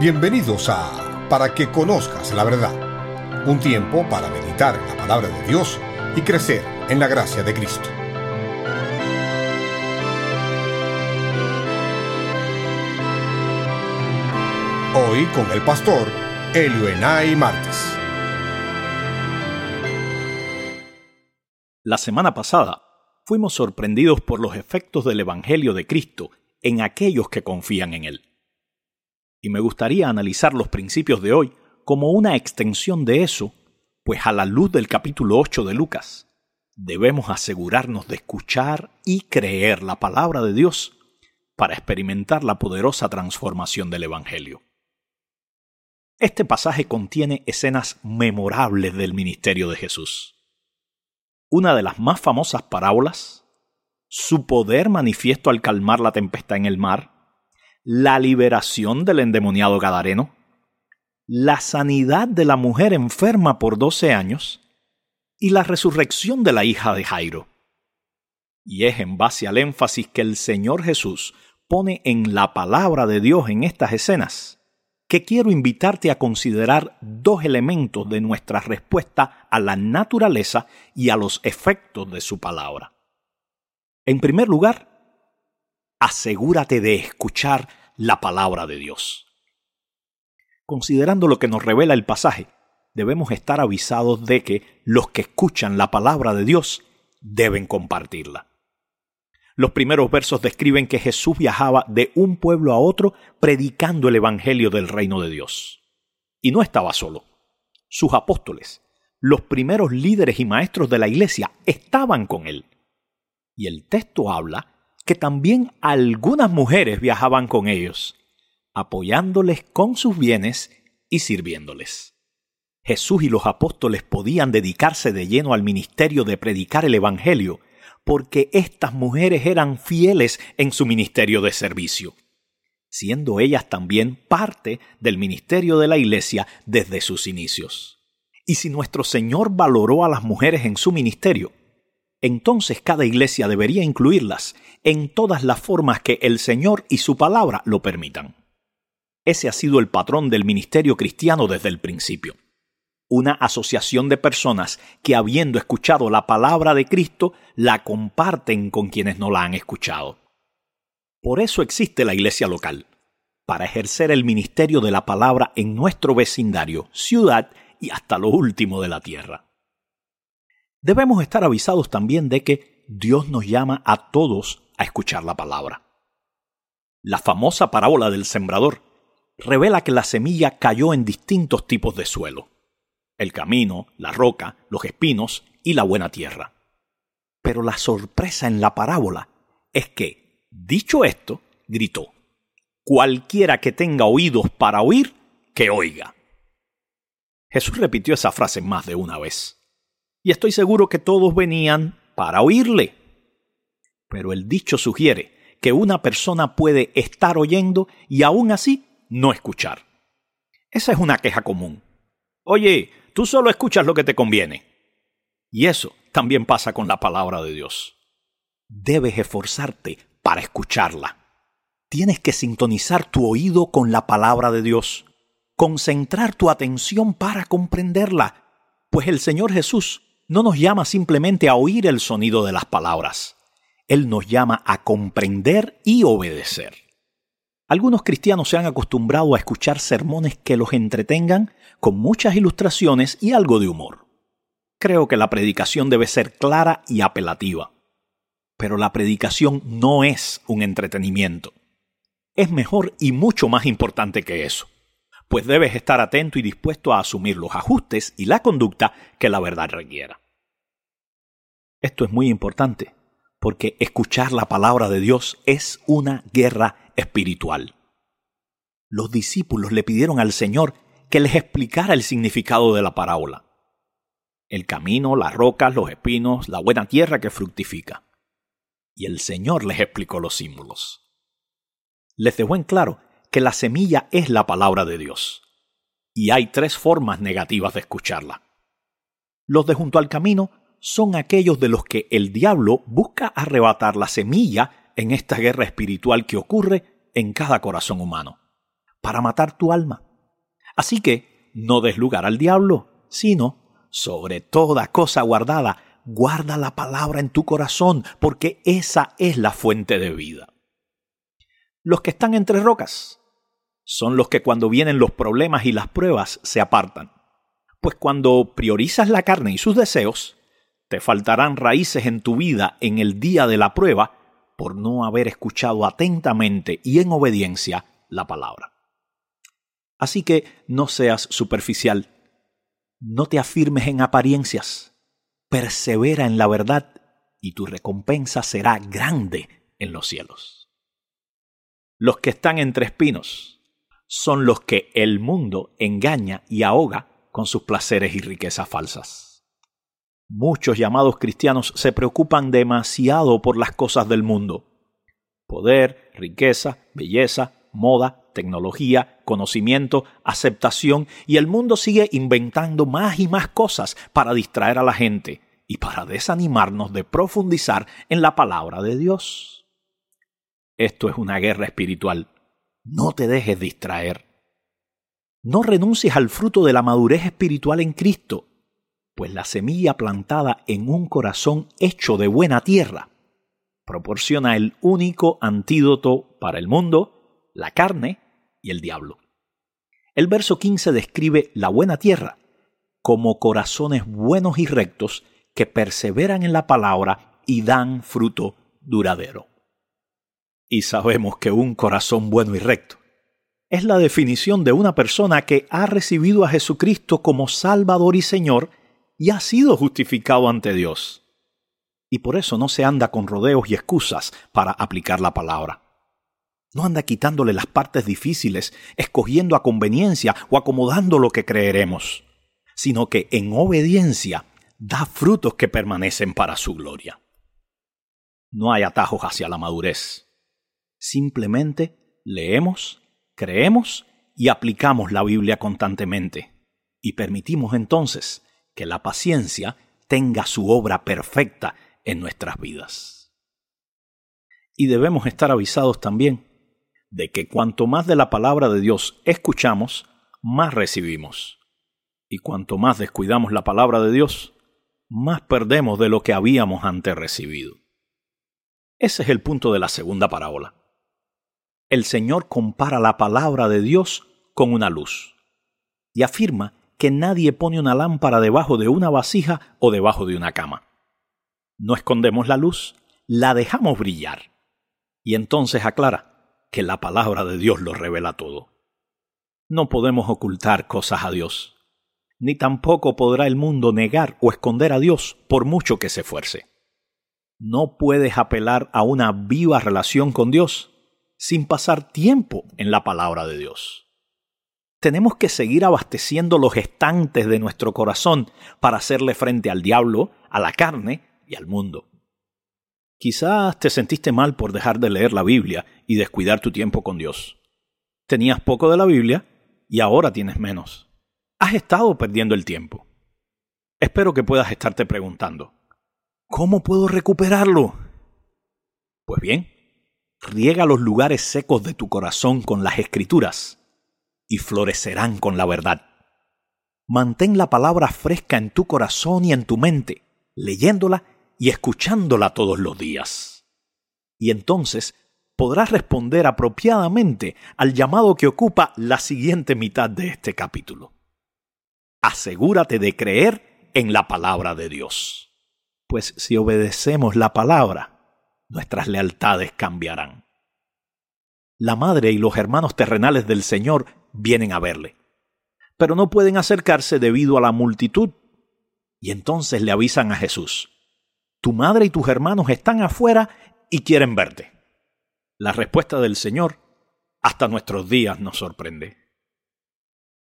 Bienvenidos a Para que conozcas la verdad, un tiempo para meditar en la palabra de Dios y crecer en la gracia de Cristo. Hoy con el pastor Elioenay Martes. La semana pasada fuimos sorprendidos por los efectos del Evangelio de Cristo en aquellos que confían en Él. Y me gustaría analizar los principios de hoy como una extensión de eso, pues a la luz del capítulo 8 de Lucas, debemos asegurarnos de escuchar y creer la palabra de Dios para experimentar la poderosa transformación del Evangelio. Este pasaje contiene escenas memorables del ministerio de Jesús. Una de las más famosas parábolas, su poder manifiesto al calmar la tempestad en el mar, la liberación del endemoniado Gadareno, la sanidad de la mujer enferma por 12 años y la resurrección de la hija de Jairo. Y es en base al énfasis que el Señor Jesús pone en la palabra de Dios en estas escenas que quiero invitarte a considerar dos elementos de nuestra respuesta a la naturaleza y a los efectos de su palabra. En primer lugar, asegúrate de escuchar la palabra de Dios. Considerando lo que nos revela el pasaje, debemos estar avisados de que los que escuchan la palabra de Dios deben compartirla. Los primeros versos describen que Jesús viajaba de un pueblo a otro predicando el Evangelio del reino de Dios. Y no estaba solo. Sus apóstoles, los primeros líderes y maestros de la iglesia, estaban con él. Y el texto habla que también algunas mujeres viajaban con ellos, apoyándoles con sus bienes y sirviéndoles. Jesús y los apóstoles podían dedicarse de lleno al ministerio de predicar el Evangelio, porque estas mujeres eran fieles en su ministerio de servicio, siendo ellas también parte del ministerio de la Iglesia desde sus inicios. Y si nuestro Señor valoró a las mujeres en su ministerio, entonces cada iglesia debería incluirlas en todas las formas que el Señor y su palabra lo permitan. Ese ha sido el patrón del ministerio cristiano desde el principio. Una asociación de personas que habiendo escuchado la palabra de Cristo, la comparten con quienes no la han escuchado. Por eso existe la iglesia local, para ejercer el ministerio de la palabra en nuestro vecindario, ciudad y hasta lo último de la tierra. Debemos estar avisados también de que Dios nos llama a todos a escuchar la palabra. La famosa parábola del sembrador revela que la semilla cayó en distintos tipos de suelo. El camino, la roca, los espinos y la buena tierra. Pero la sorpresa en la parábola es que, dicho esto, gritó, Cualquiera que tenga oídos para oír, que oiga. Jesús repitió esa frase más de una vez y estoy seguro que todos venían para oírle. Pero el dicho sugiere que una persona puede estar oyendo y aún así no escuchar. Esa es una queja común. Oye, tú solo escuchas lo que te conviene. Y eso también pasa con la palabra de Dios. Debes esforzarte para escucharla. Tienes que sintonizar tu oído con la palabra de Dios, concentrar tu atención para comprenderla, pues el Señor Jesús no nos llama simplemente a oír el sonido de las palabras, Él nos llama a comprender y obedecer. Algunos cristianos se han acostumbrado a escuchar sermones que los entretengan con muchas ilustraciones y algo de humor. Creo que la predicación debe ser clara y apelativa. Pero la predicación no es un entretenimiento. Es mejor y mucho más importante que eso pues debes estar atento y dispuesto a asumir los ajustes y la conducta que la verdad requiera. Esto es muy importante, porque escuchar la palabra de Dios es una guerra espiritual. Los discípulos le pidieron al Señor que les explicara el significado de la parábola. El camino, las rocas, los espinos, la buena tierra que fructifica. Y el Señor les explicó los símbolos. Les dejó en claro que la semilla es la palabra de Dios. Y hay tres formas negativas de escucharla. Los de junto al camino son aquellos de los que el diablo busca arrebatar la semilla en esta guerra espiritual que ocurre en cada corazón humano. para matar tu alma. Así que no des lugar al diablo, sino, sobre toda cosa guardada, guarda la palabra en tu corazón, porque esa es la fuente de vida. Los que están entre rocas son los que cuando vienen los problemas y las pruebas se apartan. Pues cuando priorizas la carne y sus deseos, te faltarán raíces en tu vida en el día de la prueba por no haber escuchado atentamente y en obediencia la palabra. Así que no seas superficial, no te afirmes en apariencias, persevera en la verdad y tu recompensa será grande en los cielos. Los que están entre espinos son los que el mundo engaña y ahoga con sus placeres y riquezas falsas. Muchos llamados cristianos se preocupan demasiado por las cosas del mundo. Poder, riqueza, belleza, moda, tecnología, conocimiento, aceptación, y el mundo sigue inventando más y más cosas para distraer a la gente y para desanimarnos de profundizar en la palabra de Dios. Esto es una guerra espiritual. No te dejes distraer. No renuncies al fruto de la madurez espiritual en Cristo, pues la semilla plantada en un corazón hecho de buena tierra proporciona el único antídoto para el mundo, la carne y el diablo. El verso 15 describe la buena tierra como corazones buenos y rectos que perseveran en la palabra y dan fruto duradero. Y sabemos que un corazón bueno y recto es la definición de una persona que ha recibido a Jesucristo como Salvador y Señor y ha sido justificado ante Dios. Y por eso no se anda con rodeos y excusas para aplicar la palabra. No anda quitándole las partes difíciles, escogiendo a conveniencia o acomodando lo que creeremos, sino que en obediencia da frutos que permanecen para su gloria. No hay atajos hacia la madurez. Simplemente leemos, creemos y aplicamos la Biblia constantemente, y permitimos entonces que la paciencia tenga su obra perfecta en nuestras vidas. Y debemos estar avisados también de que cuanto más de la palabra de Dios escuchamos, más recibimos. Y cuanto más descuidamos la palabra de Dios, más perdemos de lo que habíamos antes recibido. Ese es el punto de la segunda parábola. El Señor compara la palabra de Dios con una luz y afirma que nadie pone una lámpara debajo de una vasija o debajo de una cama. No escondemos la luz, la dejamos brillar. Y entonces aclara, que la palabra de Dios lo revela todo. No podemos ocultar cosas a Dios, ni tampoco podrá el mundo negar o esconder a Dios por mucho que se esfuerce. No puedes apelar a una viva relación con Dios sin pasar tiempo en la palabra de Dios. Tenemos que seguir abasteciendo los estantes de nuestro corazón para hacerle frente al diablo, a la carne y al mundo. Quizás te sentiste mal por dejar de leer la Biblia y descuidar tu tiempo con Dios. Tenías poco de la Biblia y ahora tienes menos. Has estado perdiendo el tiempo. Espero que puedas estarte preguntando, ¿cómo puedo recuperarlo? Pues bien, riega los lugares secos de tu corazón con las escrituras y florecerán con la verdad. Mantén la palabra fresca en tu corazón y en tu mente, leyéndola y escuchándola todos los días. Y entonces podrás responder apropiadamente al llamado que ocupa la siguiente mitad de este capítulo. Asegúrate de creer en la palabra de Dios, pues si obedecemos la palabra, nuestras lealtades cambiarán. La madre y los hermanos terrenales del Señor vienen a verle, pero no pueden acercarse debido a la multitud, y entonces le avisan a Jesús, tu madre y tus hermanos están afuera y quieren verte. La respuesta del Señor hasta nuestros días nos sorprende.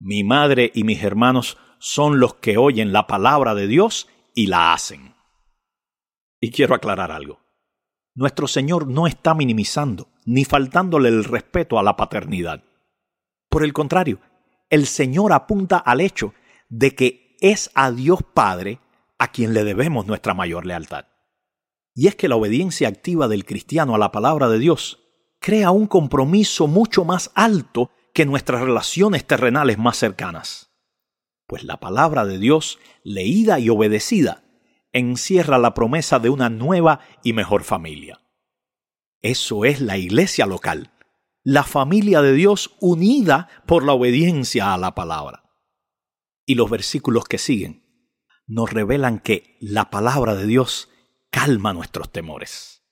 Mi madre y mis hermanos son los que oyen la palabra de Dios y la hacen. Y quiero aclarar algo. Nuestro Señor no está minimizando ni faltándole el respeto a la paternidad. Por el contrario, el Señor apunta al hecho de que es a Dios Padre a quien le debemos nuestra mayor lealtad. Y es que la obediencia activa del cristiano a la palabra de Dios crea un compromiso mucho más alto que nuestras relaciones terrenales más cercanas. Pues la palabra de Dios, leída y obedecida, encierra la promesa de una nueva y mejor familia. Eso es la iglesia local, la familia de Dios unida por la obediencia a la palabra. Y los versículos que siguen nos revelan que la palabra de Dios calma nuestros temores.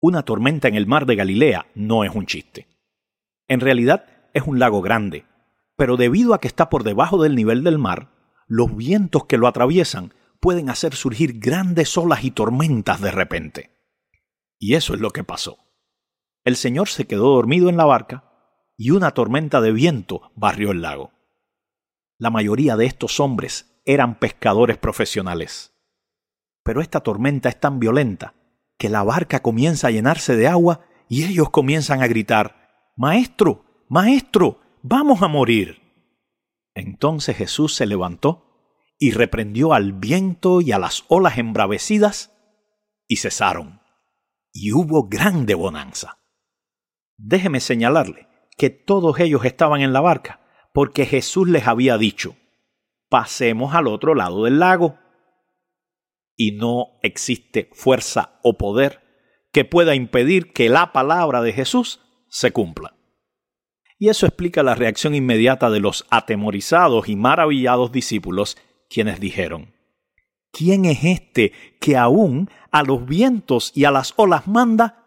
Una tormenta en el mar de Galilea no es un chiste. En realidad es un lago grande, pero debido a que está por debajo del nivel del mar, los vientos que lo atraviesan pueden hacer surgir grandes olas y tormentas de repente. Y eso es lo que pasó. El Señor se quedó dormido en la barca y una tormenta de viento barrió el lago. La mayoría de estos hombres eran pescadores profesionales. Pero esta tormenta es tan violenta que la barca comienza a llenarse de agua y ellos comienzan a gritar, Maestro, Maestro, vamos a morir. Entonces Jesús se levantó y reprendió al viento y a las olas embravecidas, y cesaron, y hubo grande bonanza. Déjeme señalarle que todos ellos estaban en la barca, porque Jesús les había dicho, pasemos al otro lado del lago. Y no existe fuerza o poder que pueda impedir que la palabra de Jesús se cumpla. Y eso explica la reacción inmediata de los atemorizados y maravillados discípulos quienes dijeron, ¿quién es este que aún a los vientos y a las olas manda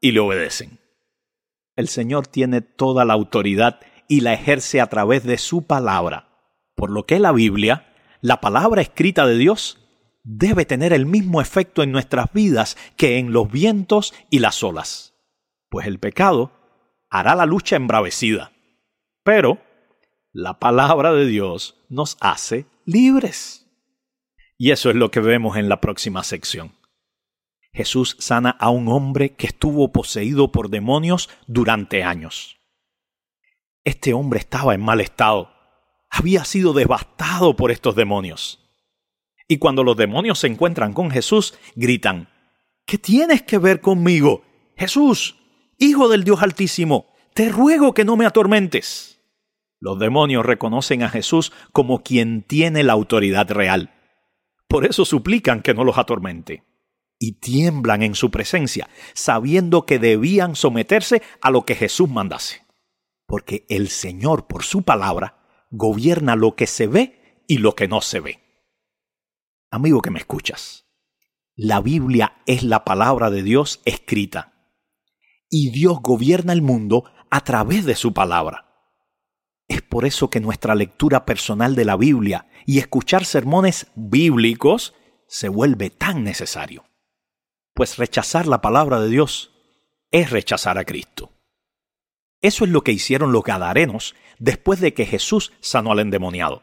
y le obedecen? El Señor tiene toda la autoridad y la ejerce a través de su palabra, por lo que la Biblia, la palabra escrita de Dios, debe tener el mismo efecto en nuestras vidas que en los vientos y las olas, pues el pecado hará la lucha embravecida, pero la palabra de Dios nos hace libres. Y eso es lo que vemos en la próxima sección. Jesús sana a un hombre que estuvo poseído por demonios durante años. Este hombre estaba en mal estado. Había sido devastado por estos demonios. Y cuando los demonios se encuentran con Jesús, gritan, ¿Qué tienes que ver conmigo? Jesús, Hijo del Dios Altísimo, te ruego que no me atormentes. Los demonios reconocen a Jesús como quien tiene la autoridad real. Por eso suplican que no los atormente. Y tiemblan en su presencia, sabiendo que debían someterse a lo que Jesús mandase. Porque el Señor, por su palabra, gobierna lo que se ve y lo que no se ve. Amigo que me escuchas, la Biblia es la palabra de Dios escrita. Y Dios gobierna el mundo a través de su palabra. Es por eso que nuestra lectura personal de la Biblia y escuchar sermones bíblicos se vuelve tan necesario. Pues rechazar la palabra de Dios es rechazar a Cristo. Eso es lo que hicieron los gadarenos después de que Jesús sanó al endemoniado.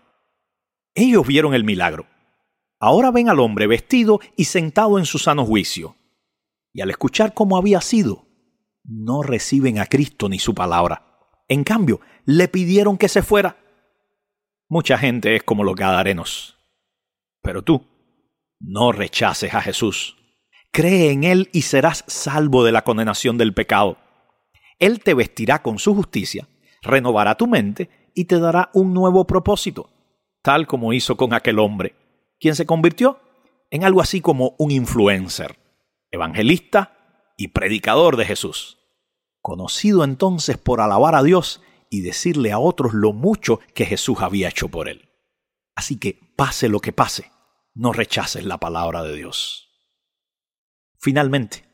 Ellos vieron el milagro. Ahora ven al hombre vestido y sentado en su sano juicio. Y al escuchar cómo había sido, no reciben a Cristo ni su palabra. En cambio, le pidieron que se fuera. Mucha gente es como los gadarenos. Pero tú, no rechaces a Jesús. Cree en Él y serás salvo de la condenación del pecado. Él te vestirá con su justicia, renovará tu mente y te dará un nuevo propósito, tal como hizo con aquel hombre, quien se convirtió en algo así como un influencer, evangelista y predicador de Jesús conocido entonces por alabar a Dios y decirle a otros lo mucho que Jesús había hecho por él. Así que, pase lo que pase, no rechaces la palabra de Dios. Finalmente,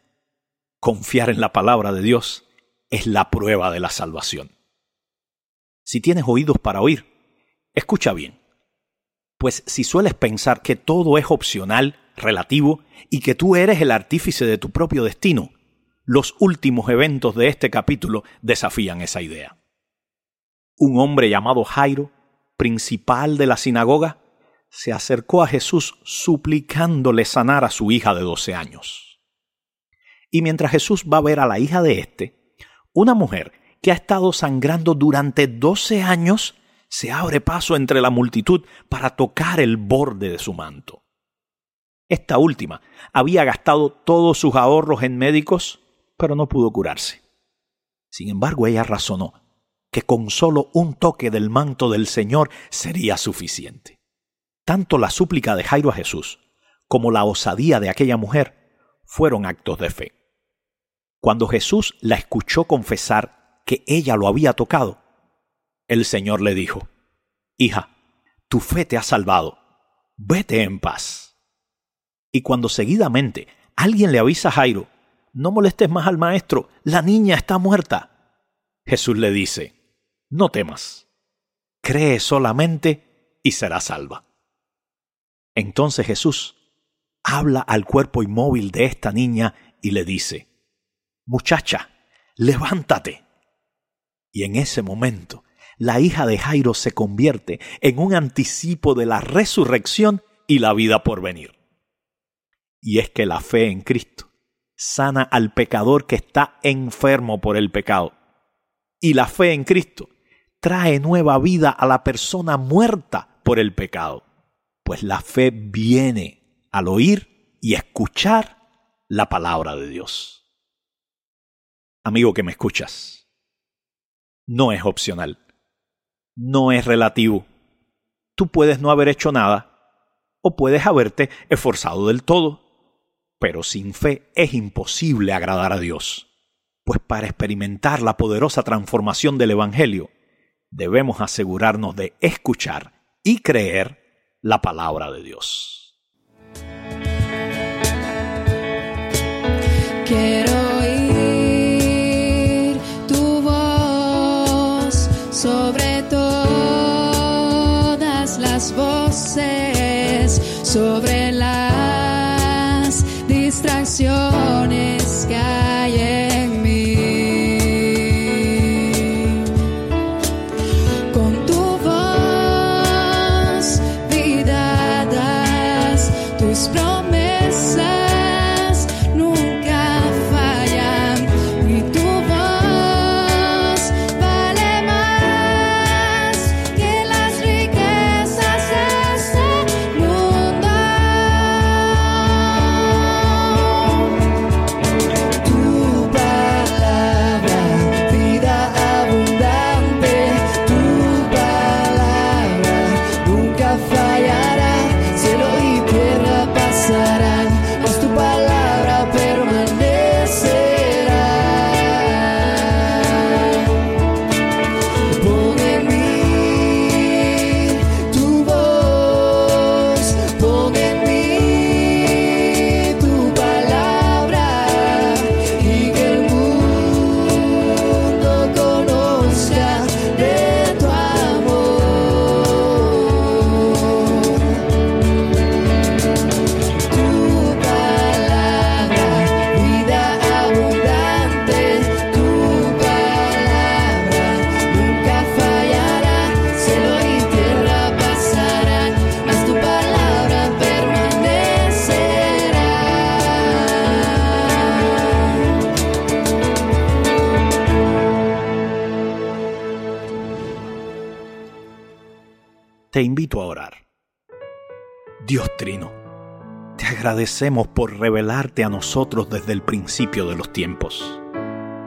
confiar en la palabra de Dios es la prueba de la salvación. Si tienes oídos para oír, escucha bien. Pues si sueles pensar que todo es opcional, relativo, y que tú eres el artífice de tu propio destino, los últimos eventos de este capítulo desafían esa idea. Un hombre llamado Jairo, principal de la sinagoga, se acercó a Jesús suplicándole sanar a su hija de 12 años. Y mientras Jesús va a ver a la hija de éste, una mujer que ha estado sangrando durante 12 años se abre paso entre la multitud para tocar el borde de su manto. Esta última había gastado todos sus ahorros en médicos pero no pudo curarse. Sin embargo, ella razonó, que con solo un toque del manto del Señor sería suficiente. Tanto la súplica de Jairo a Jesús como la osadía de aquella mujer fueron actos de fe. Cuando Jesús la escuchó confesar que ella lo había tocado, el Señor le dijo, Hija, tu fe te ha salvado, vete en paz. Y cuando seguidamente alguien le avisa a Jairo, no molestes más al maestro, la niña está muerta. Jesús le dice, no temas, cree solamente y será salva. Entonces Jesús habla al cuerpo inmóvil de esta niña y le dice, Muchacha, levántate. Y en ese momento, la hija de Jairo se convierte en un anticipo de la resurrección y la vida por venir. Y es que la fe en Cristo sana al pecador que está enfermo por el pecado. Y la fe en Cristo trae nueva vida a la persona muerta por el pecado. Pues la fe viene al oír y escuchar la palabra de Dios amigo que me escuchas, no es opcional, no es relativo. Tú puedes no haber hecho nada o puedes haberte esforzado del todo, pero sin fe es imposible agradar a Dios. Pues para experimentar la poderosa transformación del Evangelio, debemos asegurarnos de escuchar y creer la palabra de Dios. Sobre las distracciones que hay te invito a orar. Dios Trino, te agradecemos por revelarte a nosotros desde el principio de los tiempos,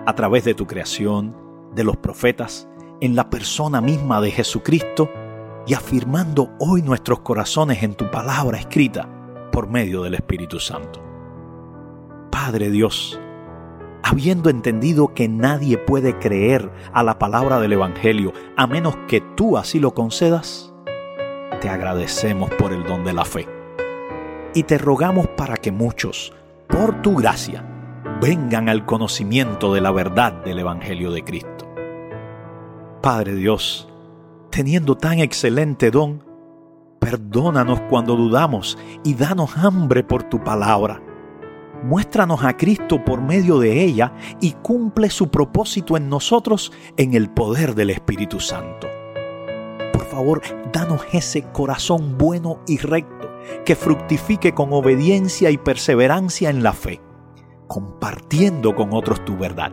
a través de tu creación, de los profetas, en la persona misma de Jesucristo y afirmando hoy nuestros corazones en tu palabra escrita por medio del Espíritu Santo. Padre Dios, habiendo entendido que nadie puede creer a la palabra del Evangelio a menos que tú así lo concedas, te agradecemos por el don de la fe. Y te rogamos para que muchos, por tu gracia, vengan al conocimiento de la verdad del Evangelio de Cristo. Padre Dios, teniendo tan excelente don, perdónanos cuando dudamos y danos hambre por tu palabra. Muéstranos a Cristo por medio de ella y cumple su propósito en nosotros en el poder del Espíritu Santo favor, danos ese corazón bueno y recto que fructifique con obediencia y perseverancia en la fe, compartiendo con otros tu verdad.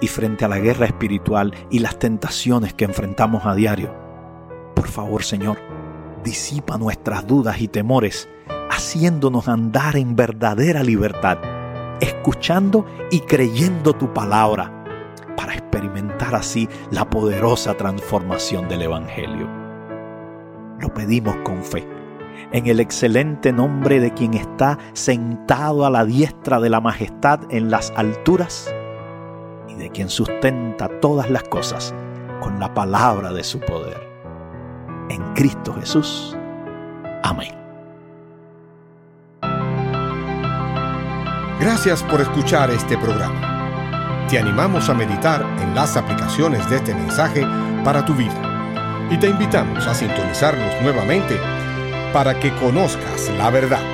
Y frente a la guerra espiritual y las tentaciones que enfrentamos a diario, por favor Señor, disipa nuestras dudas y temores, haciéndonos andar en verdadera libertad, escuchando y creyendo tu palabra para experimentar así la poderosa transformación del Evangelio. Lo pedimos con fe, en el excelente nombre de quien está sentado a la diestra de la majestad en las alturas y de quien sustenta todas las cosas con la palabra de su poder. En Cristo Jesús. Amén. Gracias por escuchar este programa. Te animamos a meditar en las aplicaciones de este mensaje para tu vida y te invitamos a sintonizarnos nuevamente para que conozcas la verdad.